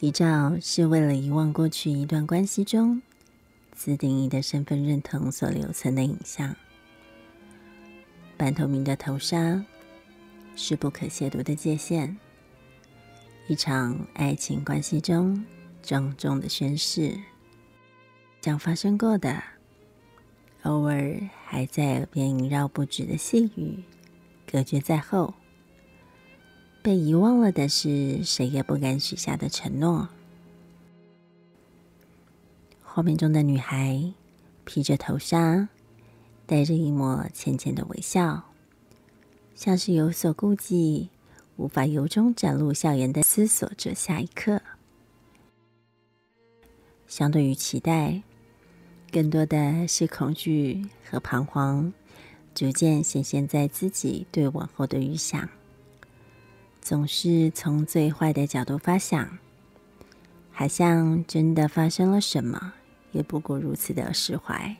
遗照是为了遗忘过去一段关系中自定义的身份认同所留存的影像。半透明的头纱是不可亵渎的界限。一场爱情关系中郑重的宣誓，将发生过的，偶尔还在耳边萦绕不止的细语，隔绝在后。被遗忘了的是谁也不敢许下的承诺。画面中的女孩披着头纱，带着一抹浅浅的微笑，像是有所顾忌。无法由衷展露笑颜的思索着下一刻。相对于期待，更多的是恐惧和彷徨，逐渐显现在自己对往后的预想。总是从最坏的角度发想，好像真的发生了什么，也不过如此的释怀。